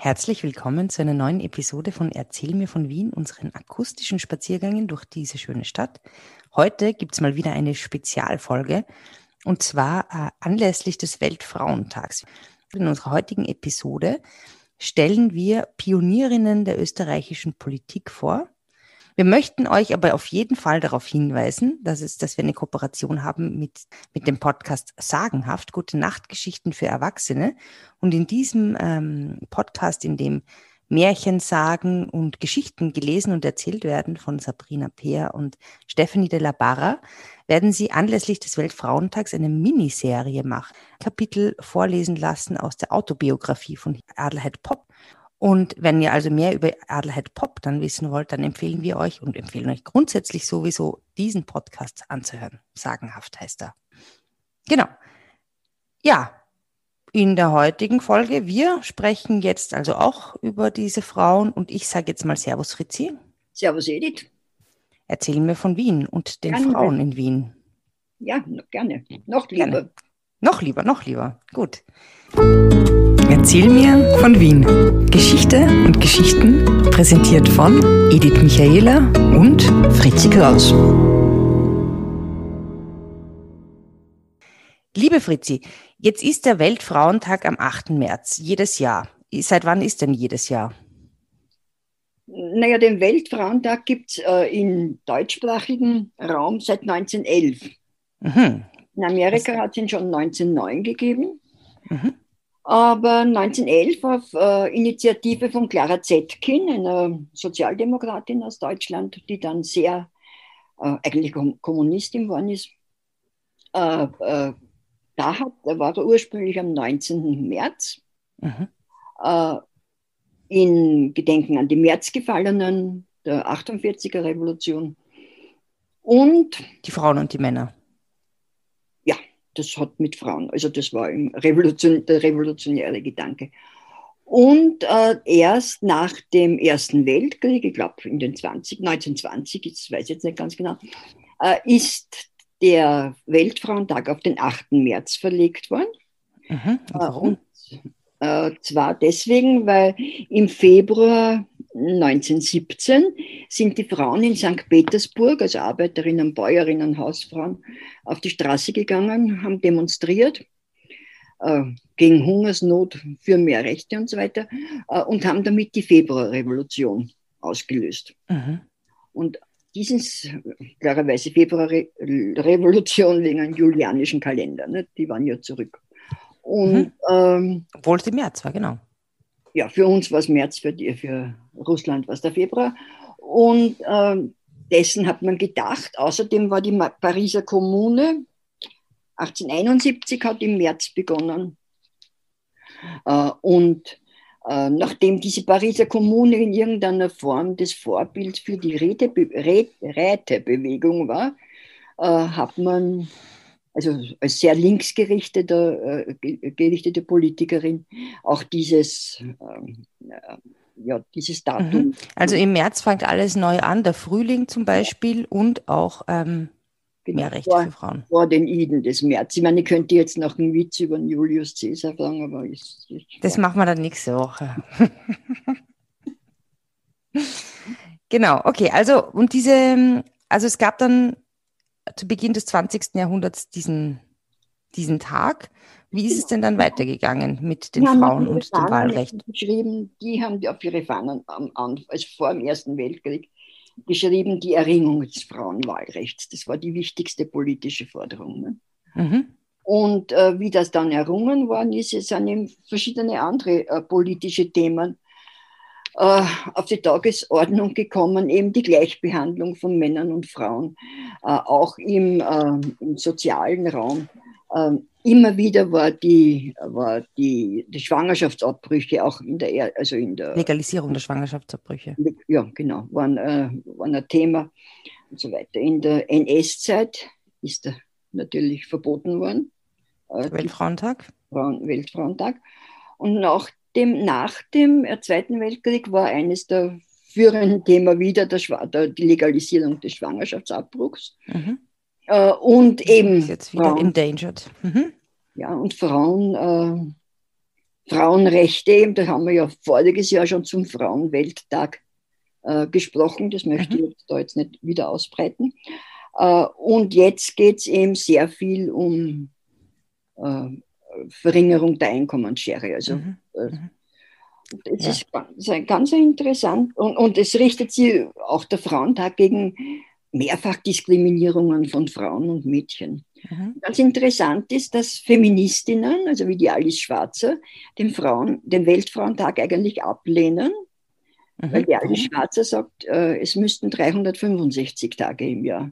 Herzlich willkommen zu einer neuen Episode von Erzähl mir von Wien, unseren akustischen Spaziergängen durch diese schöne Stadt. Heute gibt es mal wieder eine Spezialfolge und zwar äh, anlässlich des Weltfrauentags. In unserer heutigen Episode stellen wir Pionierinnen der österreichischen Politik vor wir möchten euch aber auf jeden Fall darauf hinweisen, dass, es, dass wir eine Kooperation haben mit, mit dem Podcast Sagenhaft, gute Nachtgeschichten für Erwachsene. Und in diesem ähm, Podcast, in dem Märchen, Sagen und Geschichten gelesen und erzählt werden von Sabrina Peer und Stephanie de la Barra, werden sie anlässlich des Weltfrauentags eine Miniserie machen, Kapitel vorlesen lassen aus der Autobiografie von Adelheid Popp und wenn ihr also mehr über Adelheid Pop dann wissen wollt, dann empfehlen wir euch und empfehlen euch grundsätzlich sowieso diesen Podcast anzuhören. Sagenhaft heißt er. Genau. Ja, in der heutigen Folge, wir sprechen jetzt also auch über diese Frauen und ich sage jetzt mal Servus Fritzi. Servus Edith. Erzählen wir von Wien und den gerne. Frauen in Wien. Ja, gerne. Noch lieber. Gerne. Noch lieber, noch lieber. Gut. Erzähl mir von Wien. Geschichte und Geschichten präsentiert von Edith Michaela und Fritzi Kraus. Liebe Fritzi, jetzt ist der Weltfrauentag am 8. März, jedes Jahr. Seit wann ist denn jedes Jahr? Naja, den Weltfrauentag gibt es äh, im deutschsprachigen Raum seit 1911. Mhm. In Amerika hat es ihn schon 1909 gegeben. Mhm. Aber 1911 auf äh, Initiative von Clara Zetkin, einer Sozialdemokratin aus Deutschland, die dann sehr äh, eigentlich Kommunistin geworden ist, äh, äh, da, hat, da war er ursprünglich am 19. März mhm. Äh, in Gedenken an die Märzgefallenen der 48er Revolution. Und die Frauen und die Männer das hat mit Frauen, also das war Revolution, der revolutionäre Gedanke. Und äh, erst nach dem Ersten Weltkrieg, ich glaube in den 20, 1920, ich weiß jetzt nicht ganz genau, äh, ist der Weltfrauentag auf den 8. März verlegt worden. Mhm, warum? Und, äh, zwar deswegen, weil im Februar 1917 sind die Frauen in St. Petersburg, also Arbeiterinnen, Bäuerinnen, Hausfrauen, auf die Straße gegangen, haben demonstriert äh, gegen Hungersnot, für mehr Rechte und so weiter äh, und haben damit die Februarrevolution ausgelöst. Mhm. Und dieses, klarerweise Februarrevolution wegen einem julianischen Kalender, ne? die waren ja zurück. Und, mhm. ähm, Obwohl es im März war, genau ja, für uns war es März, für, die, für Russland war es der Februar. Und ähm, dessen hat man gedacht. Außerdem war die Pariser Kommune 1871 hat im März begonnen. Äh, und äh, nachdem diese Pariser Kommune in irgendeiner Form das Vorbild für die Rätebewegung war, äh, hat man also als sehr linksgerichtete äh, gerichtete Politikerin, auch dieses, ähm, äh, ja, dieses Datum. Mhm. Also im März fängt alles neu an, der Frühling zum Beispiel ja. und auch ähm, genau, mehr Rechte vor, für Frauen. Vor den Iden des März. Ich meine, ich könnte jetzt noch einen Witz über den Julius Caesar sagen, aber ich, ich Das machen wir dann nächste Woche. genau, okay, also und diese, also es gab dann zu Beginn des 20. Jahrhunderts diesen, diesen Tag. Wie ist es denn dann weitergegangen mit den Frauen und dem Wahlrecht? Geschrieben, die haben auf ihre Fahnen, also vor dem Ersten Weltkrieg, geschrieben, die Erringung des Frauenwahlrechts. Das war die wichtigste politische Forderung. Ne? Mhm. Und äh, wie das dann errungen worden ist, es sind eben verschiedene andere äh, politische Themen äh, auf die Tagesordnung gekommen, eben die Gleichbehandlung von Männern und Frauen, äh, auch im, äh, im sozialen Raum. Ähm, immer wieder war die, war die, die Schwangerschaftsabbrüche auch in der, also in der Legalisierung der Schwangerschaftsabbrüche. Ja, genau, waren, äh, waren ein Thema und so weiter. In der NS-Zeit ist er natürlich verboten worden. Weltfrauentag. Frauen, Weltfrauentag. Und nach dem, nach dem Zweiten Weltkrieg war eines der führenden Themen wieder der, der, die Legalisierung des Schwangerschaftsabbruchs. Mhm. Äh, und eben. Ist jetzt wieder Frauen, endangered. Mhm. Ja, und Frauen äh, Frauenrechte, eben, da haben wir ja voriges Jahr schon zum Frauenwelttag äh, gesprochen, das möchte mhm. ich da jetzt nicht wieder ausbreiten. Äh, und jetzt geht es eben sehr viel um äh, Verringerung der Einkommensschere. Also mhm. Äh, mhm. Das ja. ist ganz, ganz interessant und, und es richtet sich auch der Frauentag gegen Mehrfachdiskriminierungen von Frauen und Mädchen. Mhm. Ganz interessant ist, dass Feministinnen, also wie die Alice Schwarzer, den, Frauen, den Weltfrauentag eigentlich ablehnen, mhm. weil die Alice Schwarzer sagt, äh, es müssten 365 Tage im Jahr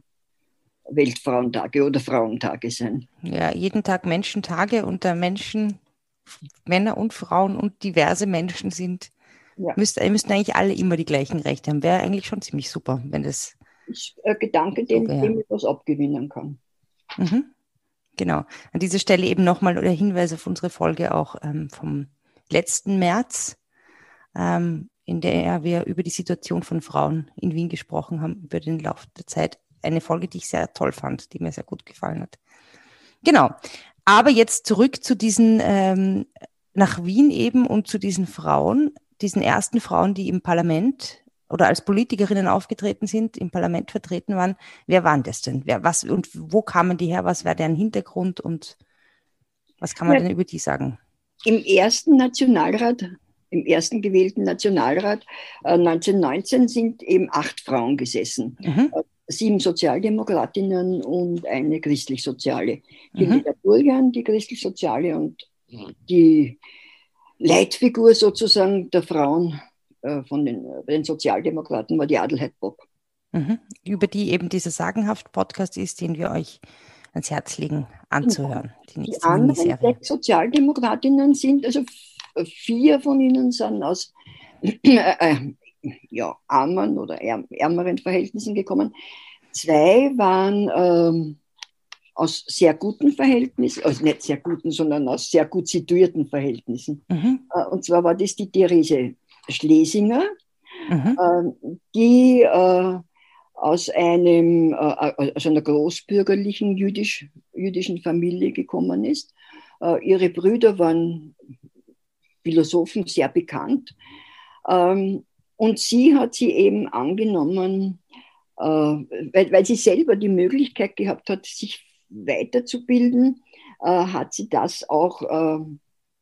Weltfrauentage oder Frauentage sein. Ja, jeden Tag Menschentage und der Menschen Männer und Frauen und diverse Menschen sind, ja. müssten, müssten eigentlich alle immer die gleichen Rechte haben. Wäre eigentlich schon ziemlich super, wenn das. Ist ein Gedanke, den, so dem ich was abgewinnen kann. Mhm. Genau. An dieser Stelle eben nochmal der Hinweis auf unsere Folge auch ähm, vom letzten März, ähm, in der wir über die Situation von Frauen in Wien gesprochen haben, über den Lauf der Zeit. Eine Folge, die ich sehr toll fand, die mir sehr gut gefallen hat. Genau. Aber jetzt zurück zu diesen, ähm, nach Wien eben und zu diesen Frauen, diesen ersten Frauen, die im Parlament oder als Politikerinnen aufgetreten sind, im Parlament vertreten waren. Wer waren das denn? Wer, was und wo kamen die her? Was war deren Hintergrund und was kann man ja, denn über die sagen? Im ersten Nationalrat, im ersten gewählten Nationalrat äh, 1919 sind eben acht Frauen gesessen. Mhm. Sieben Sozialdemokratinnen und eine christlich-soziale. Mhm. Bullian, die christlich-soziale und die Leitfigur sozusagen der Frauen äh, von den, den Sozialdemokraten war die Adelheid Bock. Mhm. Über die eben dieser sagenhaft Podcast ist, den wir euch ans Herz legen anzuhören. Die, die anderen sechs Sozialdemokratinnen sind, also vier von ihnen sind aus äh, äh ja, armen oder ärmeren Verhältnissen gekommen. Zwei waren ähm, aus sehr guten Verhältnissen, also nicht sehr guten, sondern aus sehr gut situierten Verhältnissen. Mhm. Äh, und zwar war das die Therese Schlesinger, mhm. äh, die äh, aus, einem, äh, aus einer großbürgerlichen jüdisch, jüdischen Familie gekommen ist. Äh, ihre Brüder waren Philosophen sehr bekannt. Ähm, und sie hat sie eben angenommen, äh, weil, weil sie selber die Möglichkeit gehabt hat, sich weiterzubilden, äh, hat sie das auch äh,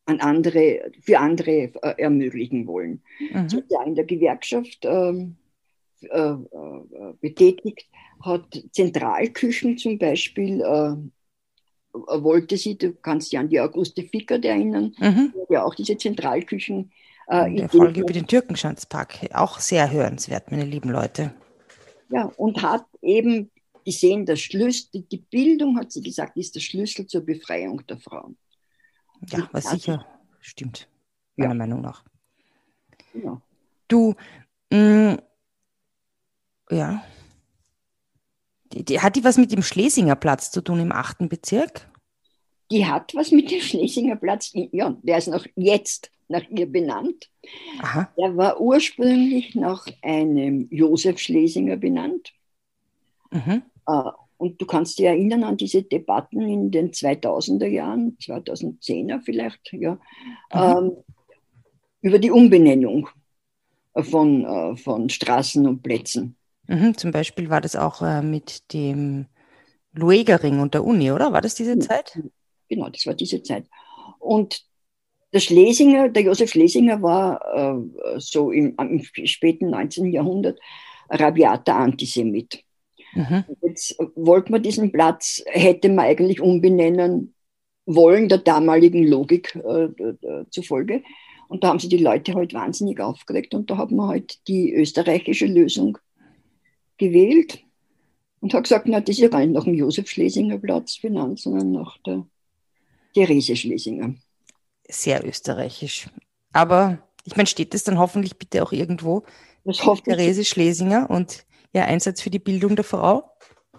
an andere, für andere ermöglichen wollen. Mhm. Sie ja in der Gewerkschaft ähm, betätigt, hat Zentralküchen zum Beispiel wollte sie, du kannst dich an die Auguste Fickert erinnern, mhm. ja auch diese Zentralküchen äh, in der Folge über den Türkenschanzpark. Auch sehr hörenswert, meine lieben Leute. Ja, und hat eben gesehen, der Schlüssel, die Bildung, hat sie gesagt, ist der Schlüssel zur Befreiung der Frauen. Ja, was sicher stimmt, meiner ja. Meinung nach. Ja. Du, mh, mm, ja. Die, die, hat die was mit dem Schlesinger Platz zu tun im achten Bezirk? Die hat was mit dem Schlesinger Platz, ja, der ist noch jetzt nach ihr benannt. Aha. Er war ursprünglich nach einem Josef Schlesinger benannt. Mhm. Äh, und du kannst dich erinnern an diese Debatten in den 2000er Jahren, 2010er vielleicht, ja, mhm. ähm, über die Umbenennung von, äh, von Straßen und Plätzen. Mhm, zum Beispiel war das auch äh, mit dem Luegerring und der Uni, oder? War das diese Zeit? Genau, das war diese Zeit. Und der Schlesinger, der Josef Schlesinger war äh, so im, im, späten 19. Jahrhundert rabiater Antisemit. Mhm. Jetzt wollte man diesen Platz, hätte man eigentlich umbenennen wollen, der damaligen Logik äh, zufolge. Und da haben sich die Leute halt wahnsinnig aufgeregt und da hat man halt die österreichische Lösung gewählt und hat gesagt, na, das ist ja gar nicht nach dem Josef Schlesinger Platz benannt, sondern nach der Therese Schlesinger sehr österreichisch. Aber ich meine, steht es dann hoffentlich bitte auch irgendwo? Das hoffe Therese Schlesinger und ihr Einsatz für die Bildung der Frau?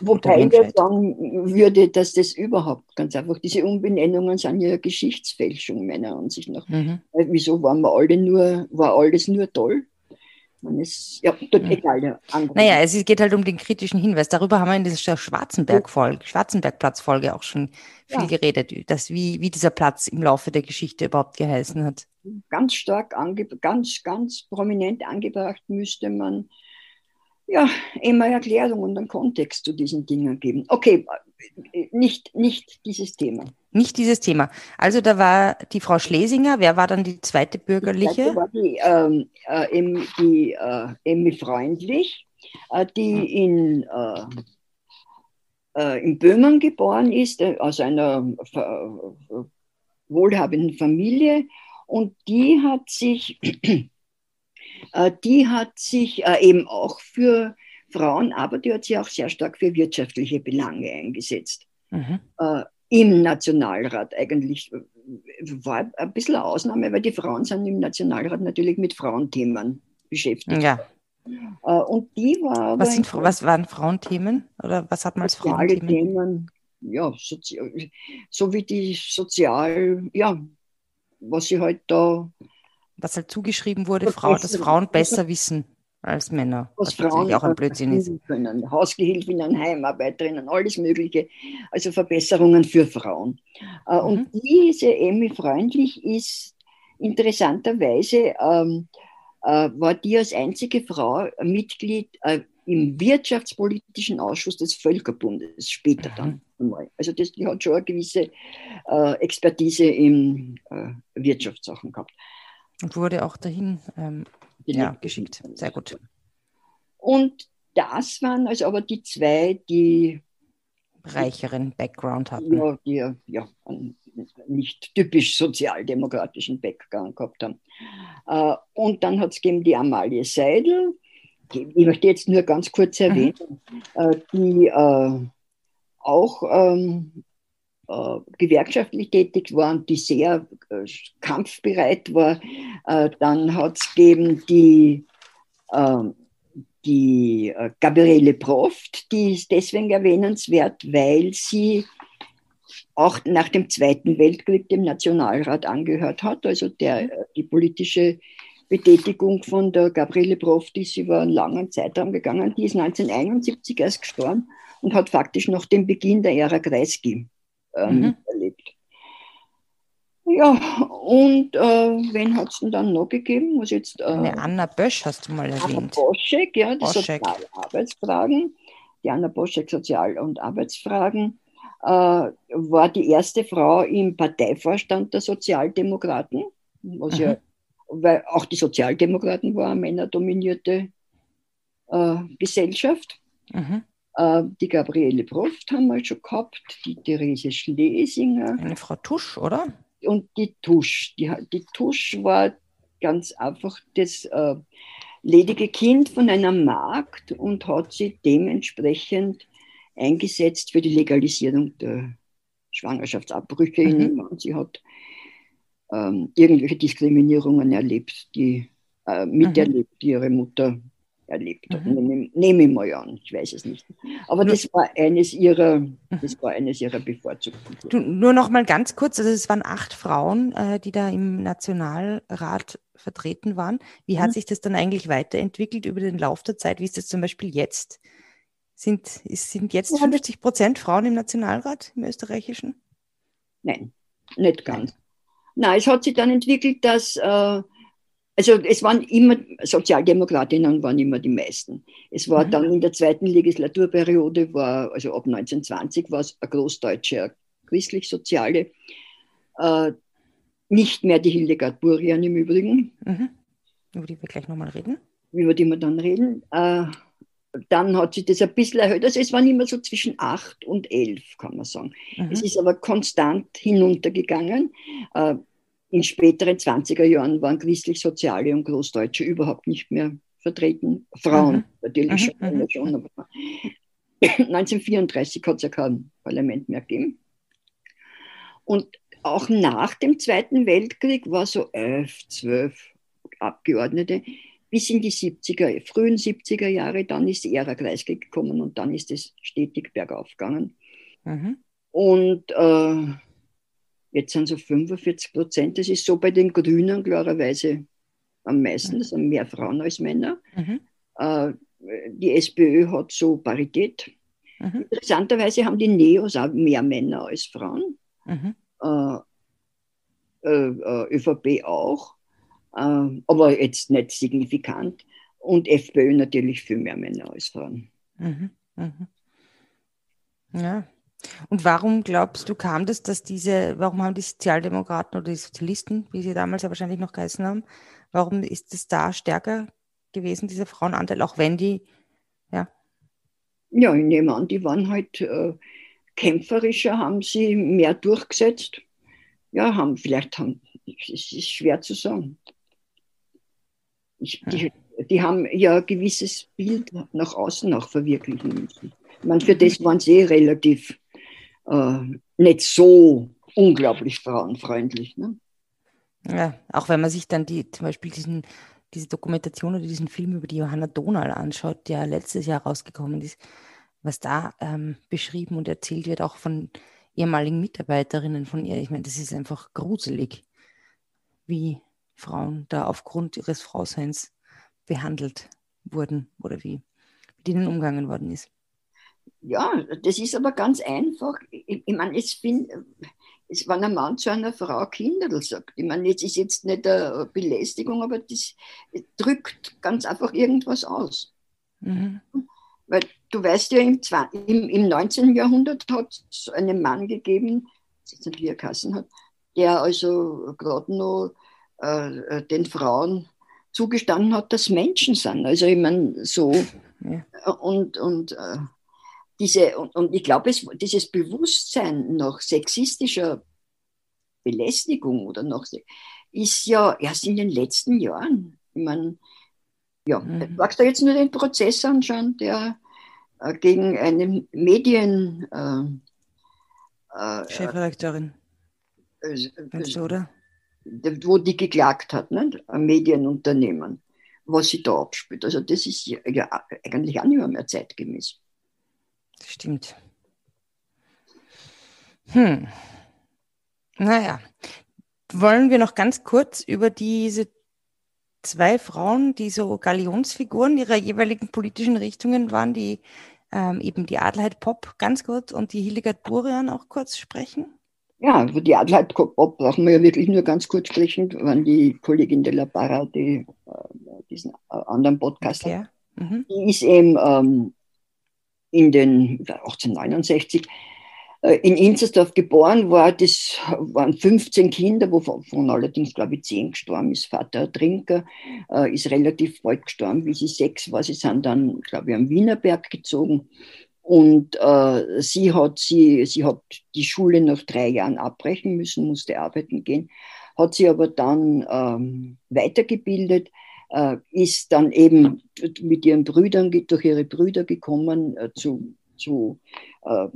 Wobei ich sagen würde, dass das überhaupt ganz einfach, diese Umbenennungen sind ja Geschichtsfälschung meiner Ansicht nach. Mhm. Wieso waren wir alle nur, war alles nur toll? Man ist, ja, dort mhm. egal. Der naja, es geht halt um den kritischen Hinweis. Darüber haben wir in dieser Schwarzenberg-Folge, Schwarzenbergplatz-Folge auch schon viel ja. geredet, dass wie, wie dieser Platz im Laufe der Geschichte überhaupt geheißen hat. Ganz stark, ange ganz, ganz prominent angebracht müsste man ja, immer Erklärung und einen Kontext zu diesen Dingen geben. Okay, nicht, nicht dieses Thema. Nicht dieses Thema. Also da war die Frau Schlesinger, wer war dann die zweite bürgerliche? Die zweite war die, ähm, äh, die äh, Emmy Freundlich, äh, die in, äh, äh, in Böhmen geboren ist, äh, aus einer wohlhabenden Familie. Und die hat sich die hat sich eben auch für Frauen, aber die hat sich auch sehr stark für wirtschaftliche Belange eingesetzt. Mhm. Äh, Im Nationalrat eigentlich war ein bisschen eine Ausnahme, weil die Frauen sind im Nationalrat natürlich mit Frauenthemen beschäftigt. Ja. Und die war was, sind, was waren Frauenthemen? Oder was hat man als Frauenthemen? Themen, ja, so wie die sozial, ja, was sie halt da was halt zugeschrieben wurde, Frau, dass Frauen besser wissen als Männer. Was, was Frauen auch ein Blödsinn ist. Können. Hausgehilfinnen, Heimarbeiterinnen, alles Mögliche. Also Verbesserungen für Frauen. Äh, mhm. Und diese Emmy Freundlich ist interessanterweise, ähm, äh, war die als einzige Frau Mitglied äh, im wirtschaftspolitischen Ausschuss des Völkerbundes, später mhm. dann einmal. Also das, die hat schon eine gewisse äh, Expertise in äh, Wirtschaftssachen gehabt. Und wurde auch dahin ähm, ja, geschickt. Sehr gut. Und das waren also aber die zwei, die reicheren Background hatten. Ja, die ja, einen nicht typisch sozialdemokratischen Background gehabt haben. Äh, und dann hat es gegeben die Amalie Seidel, ich möchte jetzt nur ganz kurz mhm. erwähnen, mhm. die äh, auch ähm, äh, gewerkschaftlich tätig war und die sehr äh, kampfbereit war. Äh, dann hat es gegeben die, ähm, die äh, Gabriele Proft, die ist deswegen erwähnenswert, weil sie auch nach dem Zweiten Weltkrieg dem Nationalrat angehört hat. Also der, äh, die politische Betätigung von der Gabriele Proft ist über einen langen Zeitraum gegangen. Die ist 1971 erst gestorben und hat faktisch noch den Beginn der Ära Kreisky ähm, mhm. erlebt. Ja, und äh, wen hat es denn dann noch gegeben? Was jetzt, äh, Eine Anna Bösch hast du mal erwähnt. Anna Boschek, ja, die Boschek. Sozialarbeitsfragen. Die Anna Boschek, Sozial- und Arbeitsfragen, äh, war die erste Frau im Parteivorstand der Sozialdemokraten, was mhm. ja, weil auch die Sozialdemokraten war eine männerdominierte äh, Gesellschaft. Mhm. Äh, die Gabriele Proft haben wir schon gehabt, die Therese Schlesinger. Eine Frau Tusch, oder? Und die Tusch. Die, die Tusch war ganz einfach das äh, ledige Kind von einer Magd und hat sich dementsprechend eingesetzt für die Legalisierung der Schwangerschaftsabbrüche mhm. in ihm. sie hat ähm, irgendwelche Diskriminierungen erlebt, die äh, miterlebt, mhm. die ihre Mutter erlebt hat. Mhm. Nehme ich mal an, ich weiß es nicht. Aber das war eines ihrer, mhm. das war eines ihrer bevorzugten. Du, nur noch mal ganz kurz, also es waren acht Frauen, äh, die da im Nationalrat vertreten waren. Wie hat mhm. sich das dann eigentlich weiterentwickelt über den Lauf der Zeit? Wie ist das zum Beispiel jetzt? Sind, sind jetzt ja, 50 Prozent Frauen im Nationalrat, im österreichischen? Nein, nicht ganz. Nein, es hat sich dann entwickelt, dass äh, also es waren immer, Sozialdemokratinnen waren immer die meisten. Es war mhm. dann in der zweiten Legislaturperiode, war, also ab 1920 war es eine großdeutsche christlich-soziale, äh, nicht mehr die Hildegard Burian im Übrigen. Mhm. Über die wir gleich nochmal reden. Über die wir dann reden. Äh, dann hat sich das ein bisschen erhöht. Also es waren immer so zwischen acht und elf, kann man sagen. Mhm. Es ist aber konstant hinuntergegangen. Äh, in späteren 20er Jahren waren christlich-soziale und Großdeutsche überhaupt nicht mehr vertreten. Frauen mhm. natürlich mhm. schon, schon, aber 1934 hat es ja kein Parlament mehr gegeben. Und auch nach dem Zweiten Weltkrieg war so elf, zwölf Abgeordnete bis in die 70er, frühen 70er Jahre. Dann ist die Ära Kreisky gekommen und dann ist es stetig bergauf gegangen. Mhm. Und äh, Jetzt sind es so 45 Prozent. Das ist so bei den Grünen klarerweise am meisten, das sind mehr Frauen als Männer. Mhm. Äh, die SPÖ hat so Parität. Mhm. Interessanterweise haben die Neos auch mehr Männer als Frauen. Mhm. Äh, äh, ÖVP auch, äh, aber jetzt nicht signifikant. Und FPÖ natürlich viel mehr Männer als Frauen. Mhm. Mhm. Ja. Und warum glaubst du, kam das, dass diese, warum haben die Sozialdemokraten oder die Sozialisten, wie sie damals ja wahrscheinlich noch geheißen haben, warum ist es da stärker gewesen, dieser Frauenanteil, auch wenn die, ja? Ja, ich nehme an, die waren halt äh, kämpferischer, haben sie mehr durchgesetzt. Ja, haben, vielleicht haben, es ist schwer zu sagen. Ich, die, die haben ja ein gewisses Bild nach außen auch verwirklichen müssen. Ich meine, für das waren sie eh relativ äh, nicht so unglaublich frauenfreundlich. Ne? Ja, auch wenn man sich dann die, zum Beispiel diesen, diese Dokumentation oder diesen Film über die Johanna Donal anschaut, der letztes Jahr rausgekommen ist, was da ähm, beschrieben und erzählt wird, auch von ehemaligen Mitarbeiterinnen von ihr. Ich meine, das ist einfach gruselig, wie Frauen da aufgrund ihres Frauseins behandelt wurden oder wie mit ihnen umgegangen worden ist. Ja, das ist aber ganz einfach. Ich, ich meine, es, find, es, wenn ein Mann zu einer Frau Kinderl sagt, ich meine, jetzt ist jetzt nicht eine Belästigung, aber das drückt ganz einfach irgendwas aus. Mhm. Weil du weißt ja, im, im, im 19. Jahrhundert hat es einen Mann gegeben, jetzt nicht wie er Kassen hat, der also gerade noch äh, den Frauen zugestanden hat, dass Menschen sind. Also ich meine, so. Ja. Und, und, äh, diese, und, und ich glaube, dieses Bewusstsein nach sexistischer Belästigung oder noch ist ja erst in den letzten Jahren. Ich meine, ja, mhm. magst du jetzt nur den Prozess anschauen, der äh, gegen eine Medien äh, äh, Chefredakteurin. Äh, äh, oder? wo die geklagt hat, ne? ein Medienunternehmen, was sie da abspielt. Also das ist ja, ja eigentlich auch nicht mehr zeitgemäß. Stimmt. Hm. Naja, wollen wir noch ganz kurz über diese zwei Frauen, die so Galionsfiguren ihrer jeweiligen politischen Richtungen waren, die ähm, eben die Adelheid Popp ganz kurz und die Hildegard Burian auch kurz sprechen? Ja, über die Adelheid Popp brauchen wir ja wirklich nur ganz kurz sprechen, wenn die Kollegin de la Barra, die äh, diesen äh, anderen Podcast okay. hat. Mhm. Die ist eben ähm, in den 1869 äh, in Inzersdorf geboren war. Das waren 15 Kinder, wovon allerdings, glaube ich, 10 gestorben ist. Vater Trinker äh, ist relativ bald gestorben, wie sie sechs war. Sie sind dann, glaube ich, am Wienerberg gezogen. Und äh, sie, hat, sie, sie hat die Schule nach drei Jahren abbrechen müssen, musste arbeiten gehen, hat sie aber dann ähm, weitergebildet, ist dann eben mit ihren Brüdern, durch ihre Brüder gekommen äh, zu, zu äh,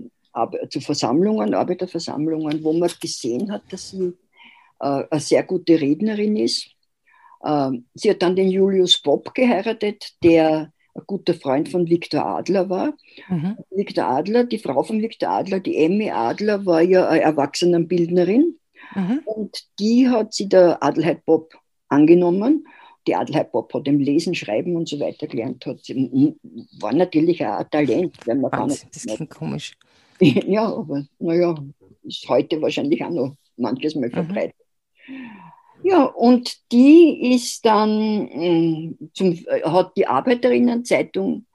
zu Versammlungen, Arbeiterversammlungen, wo man gesehen hat, dass sie äh, eine sehr gute Rednerin ist. Ähm, sie hat dann den Julius Bob geheiratet, der ein guter Freund von Viktor Adler war. Mhm. Viktor Adler, die Frau von Viktor Adler, die Emmy Adler, war ja eine Erwachsenenbildnerin. Mhm. Und die hat sie der Adelheid Bob angenommen. Die Adelheid hat im Lesen, Schreiben und so weiter gelernt. Hat sie, war natürlich auch ein Talent. Wenn man Wahnsinn, das klingt komisch. Ja, aber naja, ist heute wahrscheinlich auch noch manches Mal mhm. verbreitet. Mhm. Ja, und die ist dann äh, zum, äh, hat die Arbeiterinnenzeitung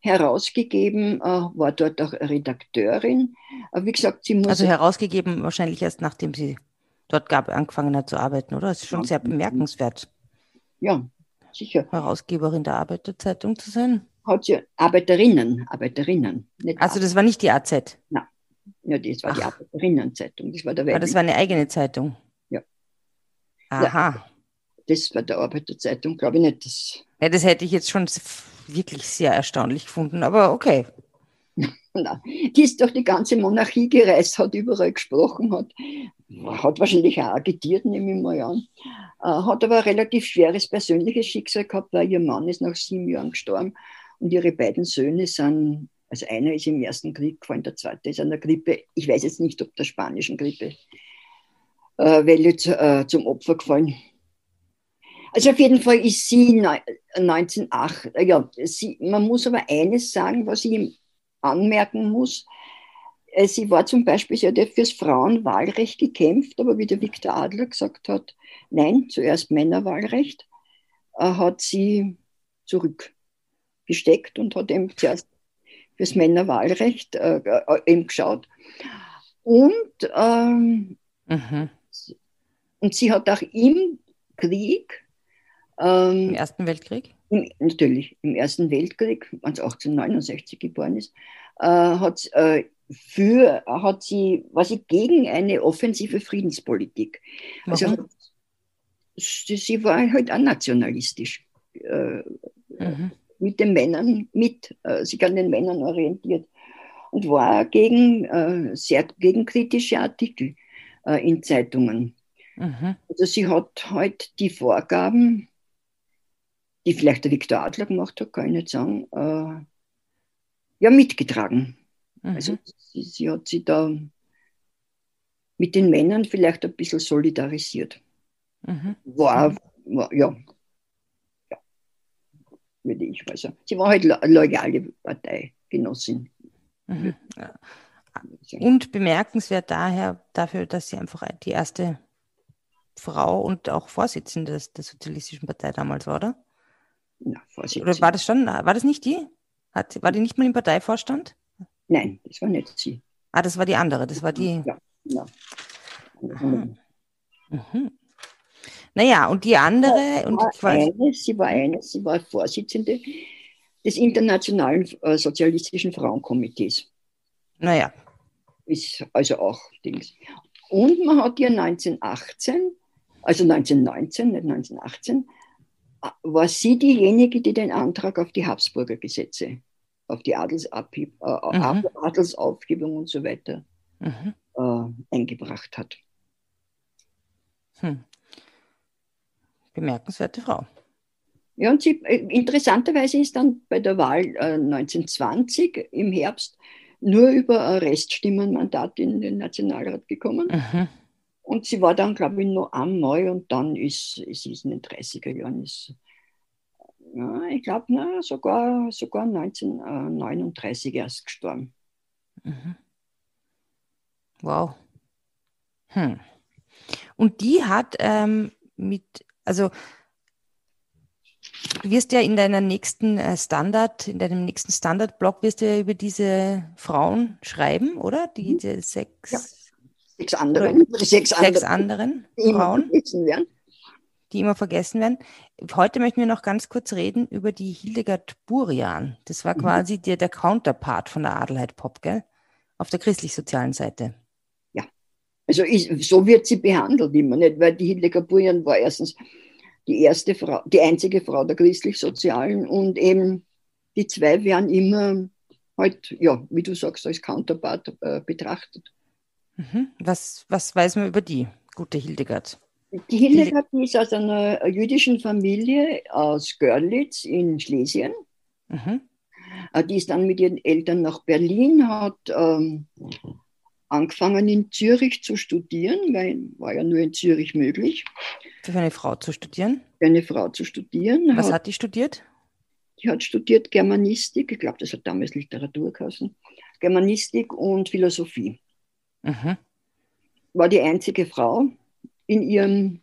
herausgegeben, äh, war dort auch Redakteurin. Wie gesagt, sie muss. Also herausgegeben wahrscheinlich erst nachdem sie dort gab, angefangen hat zu arbeiten, oder? Das ist schon sehr bemerkenswert. Ja, sicher. Herausgeberin der Arbeiterzeitung zu sein hat sie Arbeiterinnen, Arbeiterinnen. also das war nicht die AZ? Nein, ja, das war Ach. die Arbeiterinnenzeitung. Das war der Aber das war eine eigene Zeitung? Ja. Aha. Das war der Arbeiterzeitung, glaube ich nicht. Das, ja, das hätte ich jetzt schon wirklich sehr erstaunlich gefunden, aber okay. Nein, die ist durch die ganze Monarchie gereist, hat überall gesprochen, hat, hat wahrscheinlich auch agitiert, nehme ich mal an. Äh, hat aber ein relativ schweres persönliches Schicksal gehabt, weil ihr Mann ist nach sieben Jahren gestorben und ihre beiden Söhne sind, also einer ist im Ersten Krieg gefallen, der zweite ist an der Grippe, ich weiß jetzt nicht, ob der spanischen Grippe, äh, jetzt äh, zum Opfer gefallen. Also auf jeden Fall ist sie 1908, ja, sie, man muss aber eines sagen, was ich anmerken muss. Äh, sie war zum Beispiel, sie hat ja fürs Frauenwahlrecht gekämpft, aber wie der Viktor Adler gesagt hat, nein, zuerst Männerwahlrecht, äh, hat sie zurückgesteckt und hat eben zuerst fürs Männerwahlrecht äh, äh, eben geschaut. Und, ähm, mhm. und sie hat auch im Krieg. Ähm, Im Ersten Weltkrieg? Im, natürlich, im Ersten Weltkrieg, als 1869 geboren ist, äh, hat, äh, für, hat sie, war sie gegen eine offensive Friedenspolitik. Also Warum? Also sie, war halt auch nationalistisch. Äh, mhm. Mit den Männern, mit, äh, sich an den Männern orientiert. Und war gegen äh, sehr gegen kritische Artikel äh, in Zeitungen. Mhm. Also sie hat halt die Vorgaben, die vielleicht der Viktor Adler gemacht hat, kann ich nicht sagen, äh, ja, mitgetragen. Mhm. Also sie, sie, hat sich da mit den Männern vielleicht ein bisschen solidarisiert. Mhm. War, war, ja, ja, würde ich mal sagen. Sie war halt loyale Parteigenossin. Mhm. Ja. Und bemerkenswert daher dafür, dass sie einfach die erste Frau und auch Vorsitzende des, der Sozialistischen Partei damals war, oder? Ja, Vorsitzende. Oder war das schon, war das nicht die? Hat, war die nicht mal im Parteivorstand? Nein, das war nicht sie. Ah, das war die andere, das war die. Ja, ja. Mhm. Mhm. Naja, und die andere. Und war eine, sie war eine, sie war Vorsitzende des Internationalen äh, Sozialistischen Frauenkomitees. Naja. Ist also auch Dings. Und man hat ihr 1918 also 1919, nicht 1918, war sie diejenige, die den Antrag auf die Habsburger Gesetze, auf die Adelsabheb, äh, mhm. Adelsaufhebung und so weiter mhm. äh, eingebracht hat. Hm. Bemerkenswerte Frau. Ja, und sie, äh, interessanterweise ist dann bei der Wahl äh, 1920 im Herbst nur über ein Reststimmenmandat in den Nationalrat gekommen. Mhm. Und sie war dann, glaube ich, noch einmal und dann ist, ist sie in den 30er Jahren, ist, ja, ich glaube, sogar, sogar 1939 erst gestorben. Mhm. Wow. Hm. Und die hat ähm, mit, also du wirst ja in deiner nächsten äh, Standard, in deinem nächsten Standard-Blog wirst du ja über diese Frauen schreiben, oder? Die, mhm. diese sechs. Ja sechs anderen, sechs, sechs anderen, die Frauen, die immer vergessen werden. Heute möchten wir noch ganz kurz reden über die Hildegard Burian. Das war mhm. quasi mhm. der, der Counterpart von der Adelheid Pop, gell? Auf der christlich-sozialen Seite. Ja, also ich, so wird sie behandelt immer nicht, weil die Hildegard Burian war erstens die erste Frau, die einzige Frau der christlich-sozialen und eben die zwei werden immer halt, ja, wie du sagst, als Counterpart äh, betrachtet. Mhm. Was, was weiß man über die gute Hildegard? Die Hildegard die ist aus einer jüdischen Familie aus Görlitz in Schlesien. Mhm. Äh, die ist dann mit ihren Eltern nach Berlin, hat ähm, angefangen in Zürich zu studieren, weil war ja nur in Zürich möglich. Für eine Frau zu studieren? Für eine Frau zu studieren. Was hat, hat die studiert? Die hat studiert Germanistik, ich glaube, das hat damals Literatur geheißen, Germanistik und Philosophie. Mhm. War die einzige Frau in, ihrem,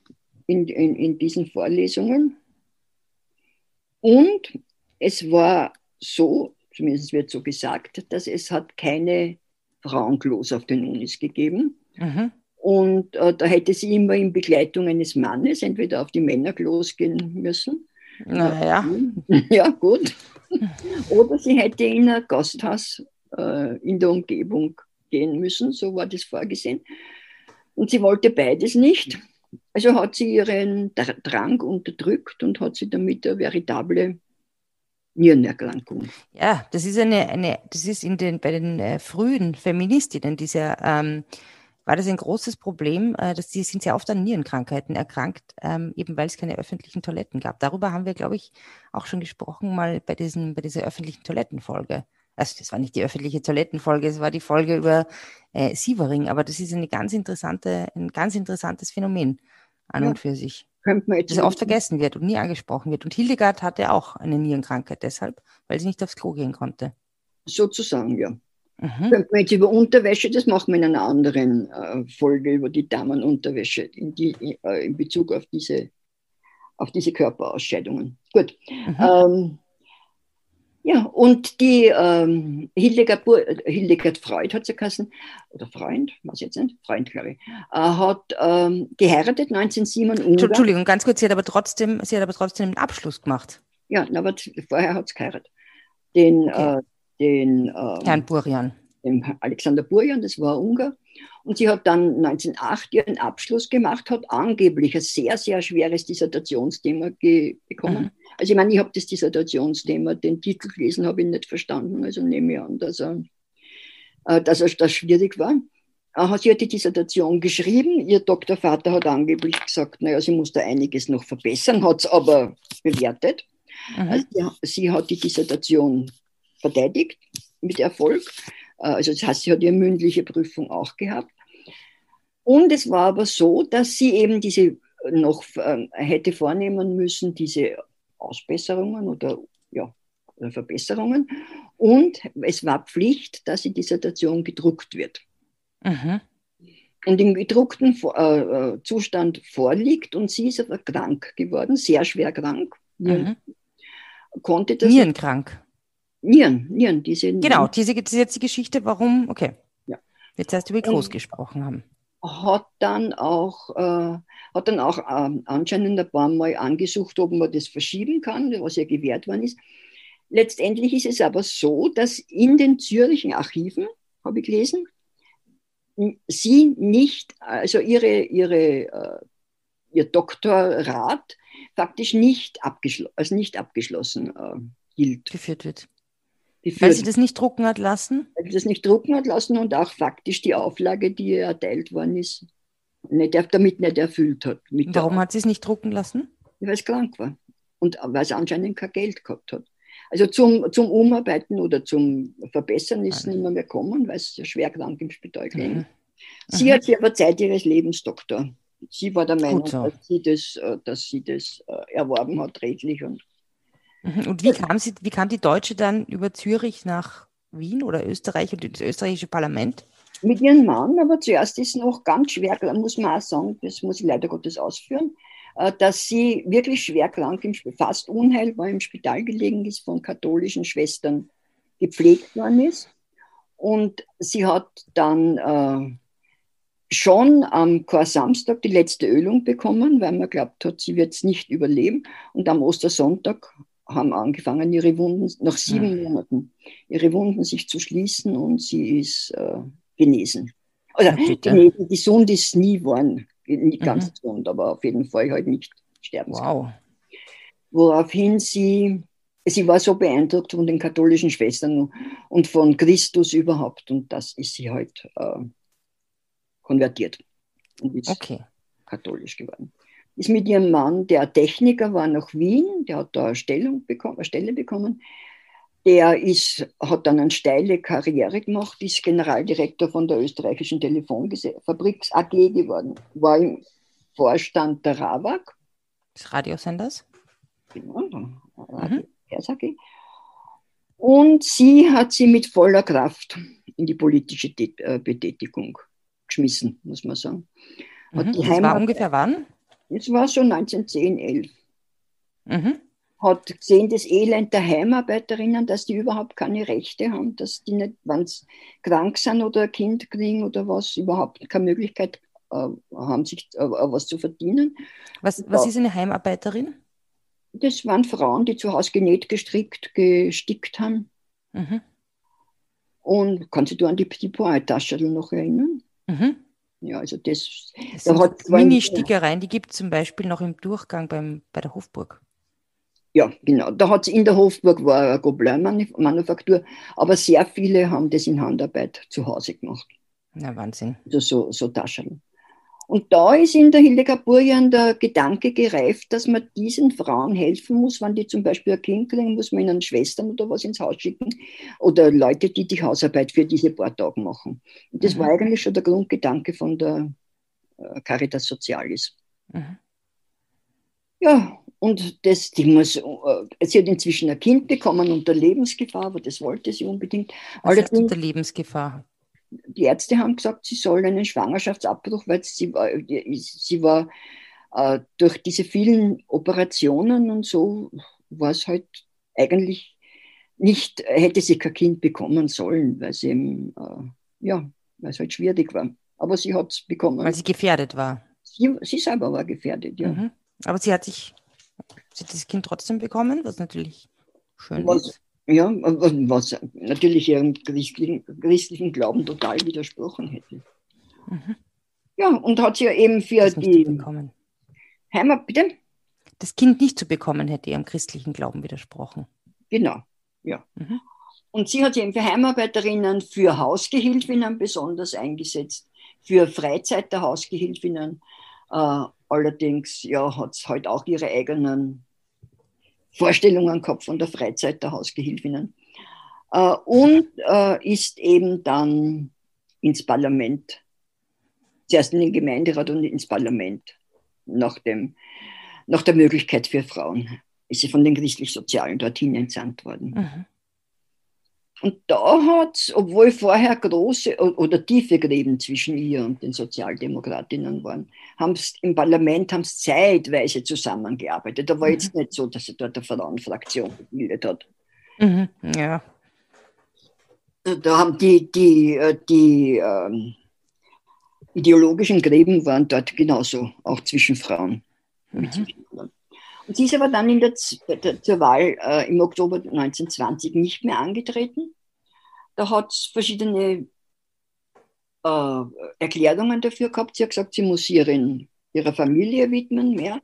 in, in, in diesen Vorlesungen. Und es war so, zumindest wird so gesagt, dass es hat keine Frauenklos auf den Unis gegeben. Mhm. Und äh, da hätte sie immer in Begleitung eines Mannes entweder auf die Männerklos gehen müssen. Naja. Ja, gut. Oder sie hätte in ein Gasthaus äh, in der Umgebung gehen müssen, so war das vorgesehen. Und sie wollte beides nicht. Also hat sie ihren Drang unterdrückt und hat sie damit eine veritable Nierenerkrankung. Ja, das ist eine, eine das ist in den, bei den äh, frühen Feministinnen, dieser, ähm, war das ein großes Problem, äh, dass die sind sehr oft an Nierenkrankheiten erkrankt, ähm, eben weil es keine öffentlichen Toiletten gab. Darüber haben wir, glaube ich, auch schon gesprochen mal bei, diesen, bei dieser öffentlichen Toilettenfolge also das war nicht die öffentliche Toilettenfolge, es war die Folge über äh, Sievering, aber das ist eine ganz interessante, ein ganz interessantes Phänomen an ja. und für sich. das oft vergessen wird und nie angesprochen wird. Und Hildegard hatte auch eine Nierenkrankheit deshalb, weil sie nicht aufs Klo gehen konnte. Sozusagen, ja. Mhm. Könnte man jetzt über Unterwäsche, das machen wir in einer anderen äh, Folge über die Damenunterwäsche in, die, äh, in Bezug auf diese, auf diese Körperausscheidungen. Gut. Mhm. Ähm, ja, und die ähm, Hildegard, Hildegard Freud hat sie geheißen, oder Freund, weiß ich jetzt nicht, Freund, glaube ich, äh, hat ähm, geheiratet 1907. Entschuldigung, ganz kurz, sie hat aber trotzdem, sie hat aber trotzdem einen Abschluss gemacht. Ja, aber vorher hat sie geheiratet. Den, okay. äh, den ähm, Herrn Burian. Den Alexander Burian, das war Ungar. Und sie hat dann 1908 ihren Abschluss gemacht, hat angeblich ein sehr, sehr schweres Dissertationsthema bekommen. Mhm. Also ich meine, ich habe das Dissertationsthema, den Titel gelesen, habe ich nicht verstanden. Also nehme ich an, dass, er, äh, dass er, das schwierig war. Sie hat die Dissertation geschrieben. Ihr Doktorvater hat angeblich gesagt, naja, sie muss da einiges noch verbessern, hat es aber bewertet. Mhm. Also sie hat die Dissertation verteidigt mit Erfolg. Äh, also das heißt, sie hat ihre mündliche Prüfung auch gehabt. Und es war aber so, dass sie eben diese noch äh, hätte vornehmen müssen, diese Ausbesserungen oder ja, Verbesserungen. Und es war Pflicht, dass die Dissertation gedruckt wird. Mhm. Und im gedruckten äh, äh, Zustand vorliegt und sie ist aber krank geworden, sehr schwer krank. Mhm. Konnte das Nierenkrank. Nieren, Nieren, diese Genau, diese, diese jetzt die Geschichte, warum, okay. Ja. Jetzt erst über Groß gesprochen haben. Hat dann auch, äh, hat dann auch äh, anscheinend ein paar Mal angesucht, ob man das verschieben kann, was ja gewährt worden ist. Letztendlich ist es aber so, dass in den Zürichen Archiven, habe ich gelesen, sie nicht, also ihre, ihre, äh, ihr Doktorat faktisch nicht, abgeschl also nicht abgeschlossen äh, gilt. Geführt wird. Weil sie das nicht drucken hat lassen? Weil sie das nicht drucken hat lassen und auch faktisch die Auflage, die ihr erteilt worden ist, nicht, damit nicht erfüllt hat. Warum hat sie es nicht drucken lassen? Weil es krank war und weil sie anscheinend kein Geld gehabt hat. Also zum, zum Umarbeiten oder zum Verbessern ist es nicht mehr, mehr gekommen, weil sie schwer krank im Spital ging. Mhm. Sie mhm. hat sich aber Zeit ihres Lebens Doktor. Sie war der Meinung, so. dass sie das, äh, dass sie das äh, erworben hat, redlich und. Und wie kam, sie, wie kam die Deutsche dann über Zürich nach Wien oder Österreich und das österreichische Parlament? Mit ihrem Mann, aber zuerst ist noch ganz schwer, muss man auch sagen, das muss ich leider Gottes ausführen, äh, dass sie wirklich schwer krank, fast unheilbar im Spital gelegen ist, von katholischen Schwestern gepflegt worden ist. Und sie hat dann äh, schon am Chor-Samstag die letzte Ölung bekommen, weil man glaubt hat, sie wird es nicht überleben. Und am Ostersonntag haben angefangen, ihre Wunden, nach sieben ja. Monaten, ihre Wunden sich zu schließen und sie ist äh, genesen. Oder ja, genesen, gesund ist nie geworden, nicht ganz mhm. gesund, aber auf jeden Fall halt nicht sterben. Wow. Woraufhin sie, sie war so beeindruckt von den katholischen Schwestern und von Christus überhaupt und das ist sie halt äh, konvertiert und ist okay. katholisch geworden ist mit ihrem Mann, der Techniker war, nach Wien, der hat da eine, Stellung bekommen, eine Stelle bekommen. Der ist, hat dann eine steile Karriere gemacht, ist Generaldirektor von der österreichischen Telefonfabriks AG geworden, war im Vorstand der RAWAG. Des Radiosenders? Genau, Radio mhm. AG. Und sie hat sie mit voller Kraft in die politische äh, Betätigung geschmissen, muss man sagen. Mhm. das war ungefähr wann? Es war so 1910, 11. Mhm. Hat gesehen, das Elend der Heimarbeiterinnen, dass die überhaupt keine Rechte haben, dass die nicht, wenn sie krank sind oder ein Kind kriegen oder was, überhaupt keine Möglichkeit äh, haben, sich äh, was zu verdienen. Was, was ist eine Heimarbeiterin? Das waren Frauen, die zu Hause genäht, gestrickt, gestickt haben. Mhm. Und kannst du an die Petit Pois-Tasche noch erinnern? Mhm. Ja, also das, das da hat Mini-Stickereien, die gibt es zum Beispiel noch im Durchgang beim, bei der Hofburg. Ja, genau. Da hat es in der Hofburg war eine Gobelin-Manufaktur, aber sehr viele haben das in Handarbeit zu Hause gemacht. Na, Wahnsinn. Also so, so Taschen. Und da ist in der Hildegard Burjan der Gedanke gereift, dass man diesen Frauen helfen muss, wenn die zum Beispiel ein Kind kriegen, muss man ihnen Schwestern oder was ins Haus schicken oder Leute, die die Hausarbeit für diese paar Tage machen. Und das mhm. war eigentlich schon der Grundgedanke von der äh, Caritas Socialis. Mhm. Ja, und das, die muss, sie hat inzwischen ein Kind bekommen unter Lebensgefahr, aber das wollte sie unbedingt. Was heißt unter Lebensgefahr? Die Ärzte haben gesagt, sie soll einen Schwangerschaftsabbruch, weil sie war, sie war äh, durch diese vielen Operationen und so war es halt eigentlich nicht, hätte sie kein Kind bekommen sollen, weil sie eben, äh, ja, weil es halt schwierig war. Aber sie hat es bekommen. Weil sie gefährdet war. Sie, sie selber war gefährdet, ja. Mhm. Aber sie hat sich, sie hat das Kind trotzdem bekommen, was natürlich schön was, ist. Ja, was natürlich ihrem christlichen, christlichen Glauben total widersprochen hätte. Mhm. Ja, und hat sie ja eben für die Heimat, bitte? Das Kind nicht zu bekommen, hätte ihrem christlichen Glauben widersprochen. Genau, ja. Mhm. Und sie hat eben für Heimarbeiterinnen, für Hausgehilfinnen besonders eingesetzt, für Freizeit der Hausgehilfinnen. Äh, allerdings ja, hat es halt auch ihre eigenen Vorstellungen gehabt von der Freizeit der Hausgehilfinnen. Äh, und äh, ist eben dann ins Parlament, zuerst in den Gemeinderat und ins Parlament, nach, dem, nach der Möglichkeit für Frauen, ist sie von den christlich-sozialen dorthin entsandt worden. Mhm. Und da hat es, obwohl vorher große oder tiefe Gräben zwischen ihr und den Sozialdemokratinnen waren, haben es im Parlament haben zeitweise zusammengearbeitet. Da war mhm. jetzt nicht so, dass sie dort eine Frauenfraktion gebildet hat. Mhm. Ja. Da haben die, die, äh, die ähm, ideologischen Gräben waren dort genauso, auch zwischen Frauen. Mhm. Und sie ist aber dann in der, der, zur Wahl äh, im Oktober 1920 nicht mehr angetreten. Da hat es verschiedene äh, Erklärungen dafür gehabt. Sie hat gesagt, sie muss ihren, ihrer Familie widmen mehr.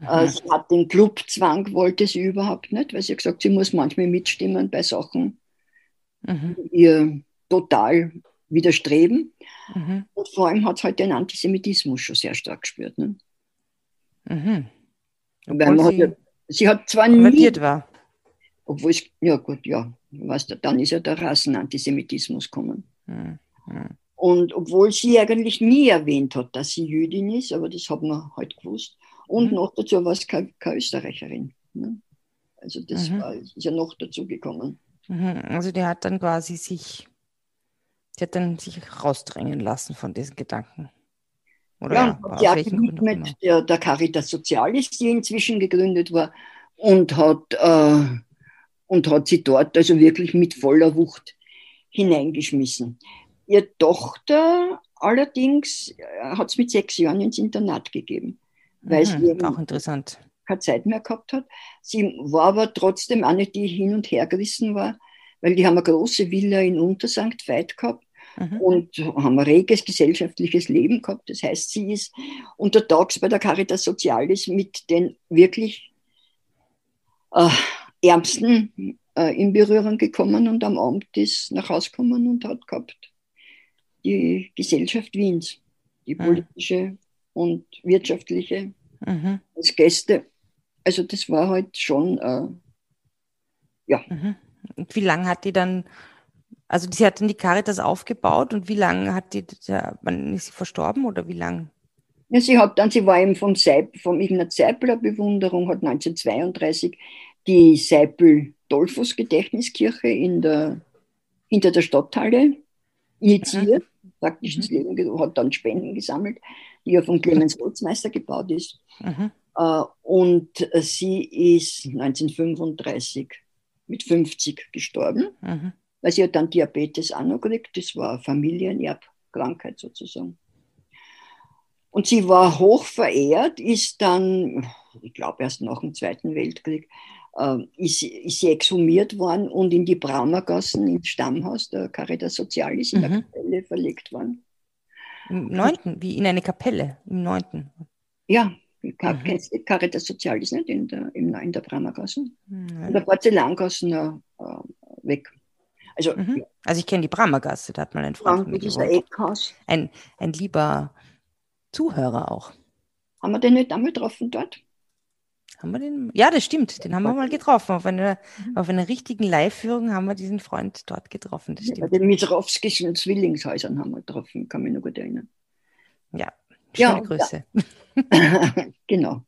Äh, mhm. sie hat den Clubzwang, wollte sie überhaupt nicht, weil sie hat gesagt, sie muss manchmal mitstimmen bei Sachen, mhm. die ihr total widerstreben. Mhm. Und vor allem hat es halt den Antisemitismus schon sehr stark gespürt. Ne? Mhm. Obwohl sie, hat, sie hat zwar nie. War. Obwohl es, ja gut, ja, weißt dann ist ja der Rassenantisemitismus gekommen. Mhm. Und obwohl sie eigentlich nie erwähnt hat, dass sie Jüdin ist, aber das hat man halt gewusst. Und mhm. noch dazu war es keine, keine Österreicherin. Ne? Also das mhm. war, ist ja noch dazu gekommen. Mhm. Also die hat dann quasi sich, die hat dann sich rausdrängen lassen von diesen Gedanken. Oder ja, ja sie hat gewidmet der, der Caritas Socialis, die inzwischen gegründet war, und hat, äh, und hat sie dort also wirklich mit voller Wucht hineingeschmissen. Ihre Tochter allerdings äh, hat es mit sechs Jahren ins Internat gegeben, weil mhm, sie auch interessant. keine Zeit mehr gehabt hat. Sie war aber trotzdem eine, die hin und her gerissen war, weil die haben eine große Villa in Untersankt Veit gehabt mhm. und haben ein reges gesellschaftliches Leben gehabt. Das heißt, sie ist untertags bei der Caritas Socialis mit den wirklich äh, Ärmsten äh, in Berührung gekommen und am Abend ist nach Hause gekommen und hat gehabt die Gesellschaft Wiens, die mhm. politische und wirtschaftliche mhm. als Gäste. Also das war halt schon, äh, ja. Mhm. Und wie lange hat die dann also sie hat dann die Caritas aufgebaut und wie lange hat die, wann ist sie verstorben oder wie lange? Ja, sie hat dann, sie war eben vom, Seip, vom Ignaz Seipler Bewunderung, hat 1932 die Seipel-Dollfuß-Gedächtniskirche in der, hinter der Stadthalle initiiert, mhm. praktisch ins mhm. Leben, hat dann Spenden gesammelt, die ja von Clemens Holzmeister gebaut ist. Mhm. Uh, und sie ist 1935 mit 50 gestorben. Mhm weil sie hat dann Diabetes auch noch gekriegt. Das war eine Familienerbkrankheit sozusagen. Und sie war hoch verehrt, ist dann, ich glaube erst nach dem Zweiten Weltkrieg, äh, ist, ist, sie exhumiert worden und in die Braumergassen ins Stammhaus der Caritas Socialis in mhm. der Kapelle verlegt worden. Im neunten, wie in eine Kapelle, im neunten. Ja, mhm. Caritas Socialis nicht in der, in der Braumergassen. Mhm. In der Porzellangassen äh, weg. Also, mhm. also ich kenne die Brammergasse, da hat mal ein Freund Eckhaus. Ein, ein lieber Zuhörer auch. Haben wir den nicht einmal getroffen dort? Haben wir den? Ja, das stimmt. Den haben wir mal getroffen. Auf einer, mhm. auf einer richtigen Live-Führung haben wir diesen Freund dort getroffen. Das stimmt. Ja, bei den Mitrowskischen Zwillingshäusern haben wir getroffen, kann mich noch gut erinnern. Ja, schöne ja, Grüße. Ja. genau.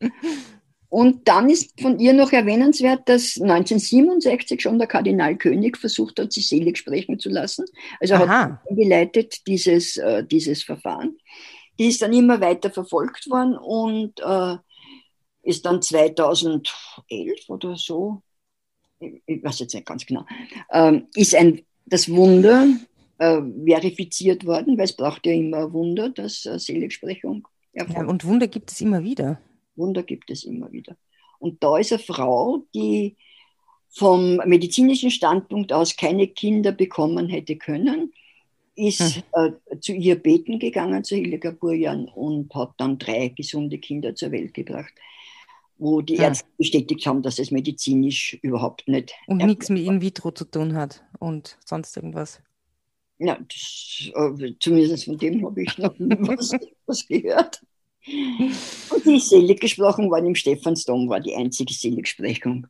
Und dann ist von ihr noch erwähnenswert, dass 1967 schon der Kardinal König versucht hat, sich selig sprechen zu lassen. Also er hat eingeleitet dieses, äh, dieses Verfahren. Die ist dann immer weiter verfolgt worden und äh, ist dann 2011 oder so, ich weiß jetzt nicht ganz genau, äh, ist ein, das Wunder äh, verifiziert worden, weil es braucht ja immer Wunder, dass äh, Seligsprechung erfolgt. Ja, und Wunder gibt es immer wieder. Wunder gibt es immer wieder. Und da ist eine Frau, die vom medizinischen Standpunkt aus keine Kinder bekommen hätte können, ist hm. äh, zu ihr beten gegangen, zu Hildegard Burjan, und hat dann drei gesunde Kinder zur Welt gebracht, wo die hm. Ärzte bestätigt haben, dass es medizinisch überhaupt nicht. Und nichts mit in vitro zu tun hat und sonst irgendwas. Ja, das, äh, zumindest von dem habe ich noch was, was gehört. Und die ist selig gesprochen worden im Stephansdom, war die einzige Seligsprechung,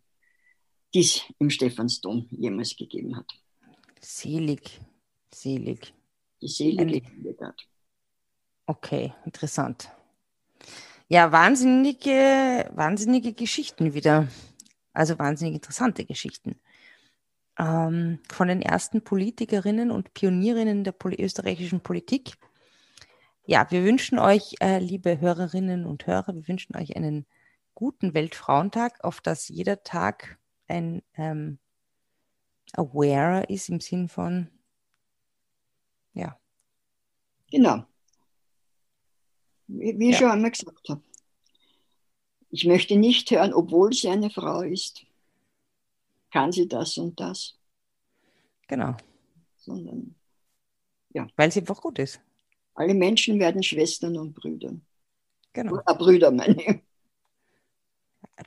die es im Stephansdom jemals gegeben hat. Selig, selig. Die selige Hildegard. Okay, interessant. Ja, wahnsinnige, wahnsinnige Geschichten wieder. Also wahnsinnig interessante Geschichten. Ähm, von den ersten Politikerinnen und Pionierinnen der österreichischen Politik ja, wir wünschen euch, äh, liebe Hörerinnen und Hörer, wir wünschen euch einen guten Weltfrauentag, auf dass jeder Tag ein ähm, Aware ist im Sinn von, ja. Genau. Wie, wie ich ja. schon einmal gesagt habe. Ich möchte nicht hören, obwohl sie eine Frau ist, kann sie das und das. Genau. Sondern, ja. Weil sie einfach gut ist. Alle Menschen werden Schwestern und Brüder. Genau. Oder Brüder, meine ich.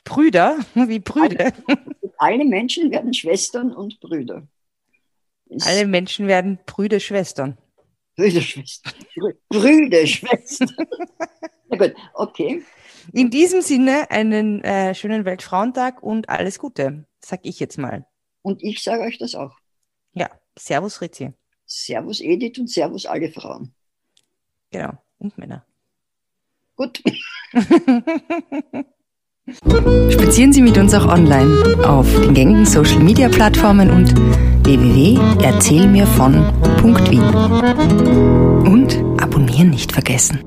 Brüder? Wie Brüder? Alle, alle Menschen werden Schwestern und Brüder. Alle Menschen werden Brüder, Schwestern. Brüder, Schwestern. Brüder, Schwestern. Na gut, okay. In diesem Sinne einen äh, schönen Weltfrauentag und alles Gute, sag ich jetzt mal. Und ich sage euch das auch. Ja, Servus Ritzi. Servus Edith und Servus alle Frauen. Genau. Und Männer. Gut. Spazieren Sie mit uns auch online auf den gängigen Social Media Plattformen und www.erzählmirvon.wien. Und abonnieren nicht vergessen.